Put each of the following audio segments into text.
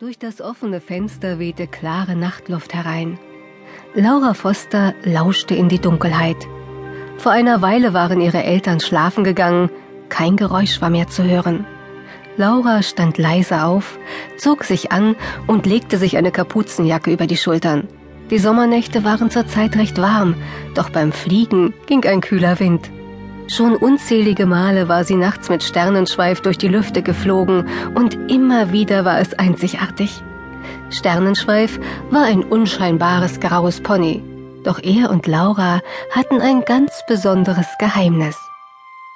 Durch das offene Fenster wehte klare Nachtluft herein. Laura Foster lauschte in die Dunkelheit. Vor einer Weile waren ihre Eltern schlafen gegangen, kein Geräusch war mehr zu hören. Laura stand leise auf, zog sich an und legte sich eine Kapuzenjacke über die Schultern. Die Sommernächte waren zurzeit recht warm, doch beim Fliegen ging ein kühler Wind. Schon unzählige Male war sie nachts mit Sternenschweif durch die Lüfte geflogen und immer wieder war es einzigartig. Sternenschweif war ein unscheinbares graues Pony, doch er und Laura hatten ein ganz besonderes Geheimnis.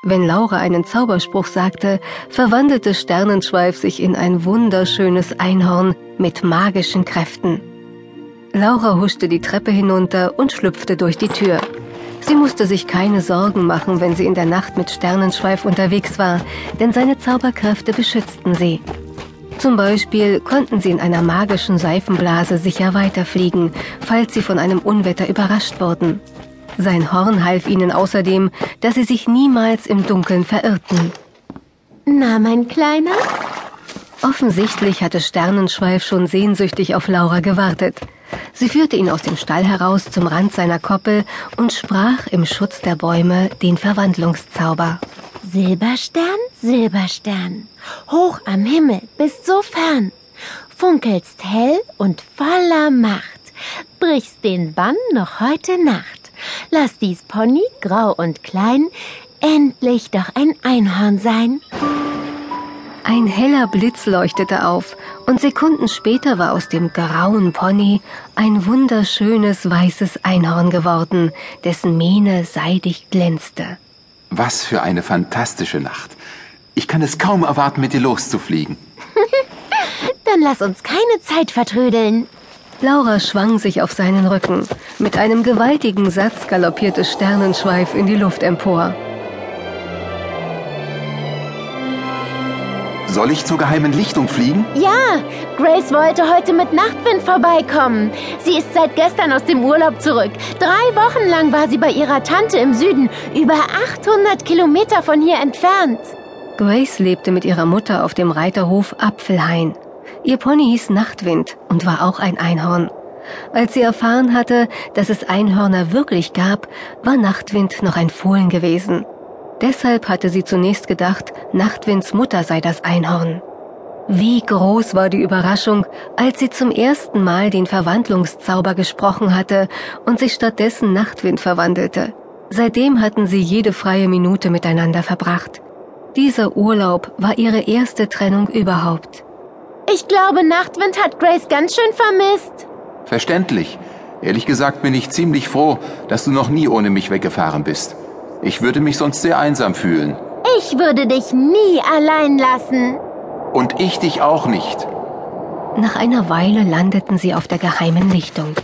Wenn Laura einen Zauberspruch sagte, verwandelte Sternenschweif sich in ein wunderschönes Einhorn mit magischen Kräften. Laura huschte die Treppe hinunter und schlüpfte durch die Tür. Sie musste sich keine Sorgen machen, wenn sie in der Nacht mit Sternenschweif unterwegs war, denn seine Zauberkräfte beschützten sie. Zum Beispiel konnten sie in einer magischen Seifenblase sicher weiterfliegen, falls sie von einem Unwetter überrascht wurden. Sein Horn half ihnen außerdem, dass sie sich niemals im Dunkeln verirrten. Na, mein Kleiner? Offensichtlich hatte Sternenschweif schon sehnsüchtig auf Laura gewartet. Sie führte ihn aus dem Stall heraus zum Rand seiner Koppel und sprach im Schutz der Bäume den Verwandlungszauber. Silberstern, Silberstern, hoch am Himmel, bist so fern, funkelst hell und voller Macht, brichst den Bann noch heute Nacht. Lass dies Pony, grau und klein, endlich doch ein Einhorn sein. Ein heller Blitz leuchtete auf, und Sekunden später war aus dem grauen Pony ein wunderschönes weißes Einhorn geworden, dessen Mähne seidig glänzte. Was für eine fantastische Nacht. Ich kann es kaum erwarten, mit dir loszufliegen. Dann lass uns keine Zeit vertrödeln. Laura schwang sich auf seinen Rücken. Mit einem gewaltigen Satz galoppierte Sternenschweif in die Luft empor. Soll ich zur geheimen Lichtung fliegen? Ja, Grace wollte heute mit Nachtwind vorbeikommen. Sie ist seit gestern aus dem Urlaub zurück. Drei Wochen lang war sie bei ihrer Tante im Süden, über 800 Kilometer von hier entfernt. Grace lebte mit ihrer Mutter auf dem Reiterhof Apfelhain. Ihr Pony hieß Nachtwind und war auch ein Einhorn. Als sie erfahren hatte, dass es Einhörner wirklich gab, war Nachtwind noch ein Fohlen gewesen. Deshalb hatte sie zunächst gedacht, Nachtwinds Mutter sei das Einhorn. Wie groß war die Überraschung, als sie zum ersten Mal den Verwandlungszauber gesprochen hatte und sich stattdessen Nachtwind verwandelte. Seitdem hatten sie jede freie Minute miteinander verbracht. Dieser Urlaub war ihre erste Trennung überhaupt. Ich glaube, Nachtwind hat Grace ganz schön vermisst. Verständlich. Ehrlich gesagt bin ich ziemlich froh, dass du noch nie ohne mich weggefahren bist. Ich würde mich sonst sehr einsam fühlen. Ich würde dich nie allein lassen. Und ich dich auch nicht. Nach einer Weile landeten sie auf der geheimen Lichtung.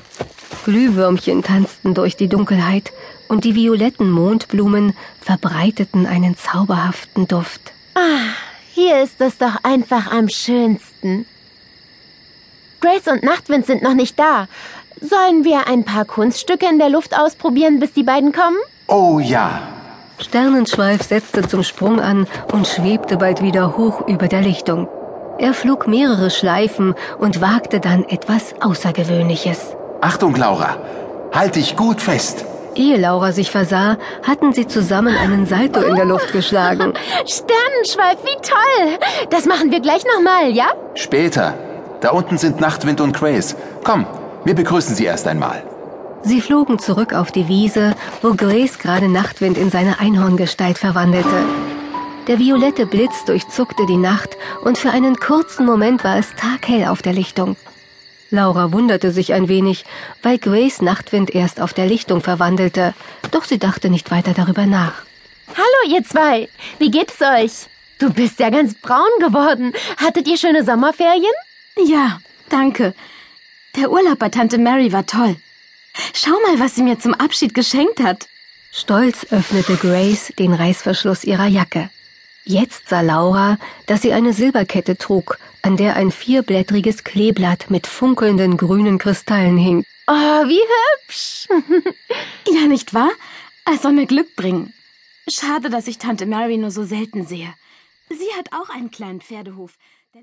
Glühwürmchen tanzten durch die Dunkelheit und die violetten Mondblumen verbreiteten einen zauberhaften Duft. Ah, hier ist es doch einfach am schönsten. Grace und Nachtwind sind noch nicht da. Sollen wir ein paar Kunststücke in der Luft ausprobieren, bis die beiden kommen? Oh ja. Sternenschweif setzte zum Sprung an und schwebte bald wieder hoch über der Lichtung. Er flog mehrere Schleifen und wagte dann etwas Außergewöhnliches. Achtung, Laura. Halt dich gut fest. Ehe Laura sich versah, hatten sie zusammen einen Salto in der Luft geschlagen. Sternenschweif, wie toll! Das machen wir gleich nochmal, ja? Später. Da unten sind Nachtwind und Grace. Komm, wir begrüßen sie erst einmal. Sie flogen zurück auf die Wiese, wo Grace gerade Nachtwind in seine Einhorngestalt verwandelte. Der violette Blitz durchzuckte die Nacht und für einen kurzen Moment war es taghell auf der Lichtung. Laura wunderte sich ein wenig, weil Grace Nachtwind erst auf der Lichtung verwandelte, doch sie dachte nicht weiter darüber nach. Hallo, ihr zwei. Wie geht es euch? Du bist ja ganz braun geworden. Hattet ihr schöne Sommerferien? Ja, danke. Der Urlaub bei Tante Mary war toll. Schau mal, was sie mir zum Abschied geschenkt hat. Stolz öffnete Grace den Reißverschluss ihrer Jacke. Jetzt sah Laura, dass sie eine Silberkette trug, an der ein vierblättriges Kleeblatt mit funkelnden grünen Kristallen hing. Oh, wie hübsch. ja, nicht wahr? Es soll mir Glück bringen. Schade, dass ich Tante Mary nur so selten sehe. Sie hat auch einen kleinen Pferdehof.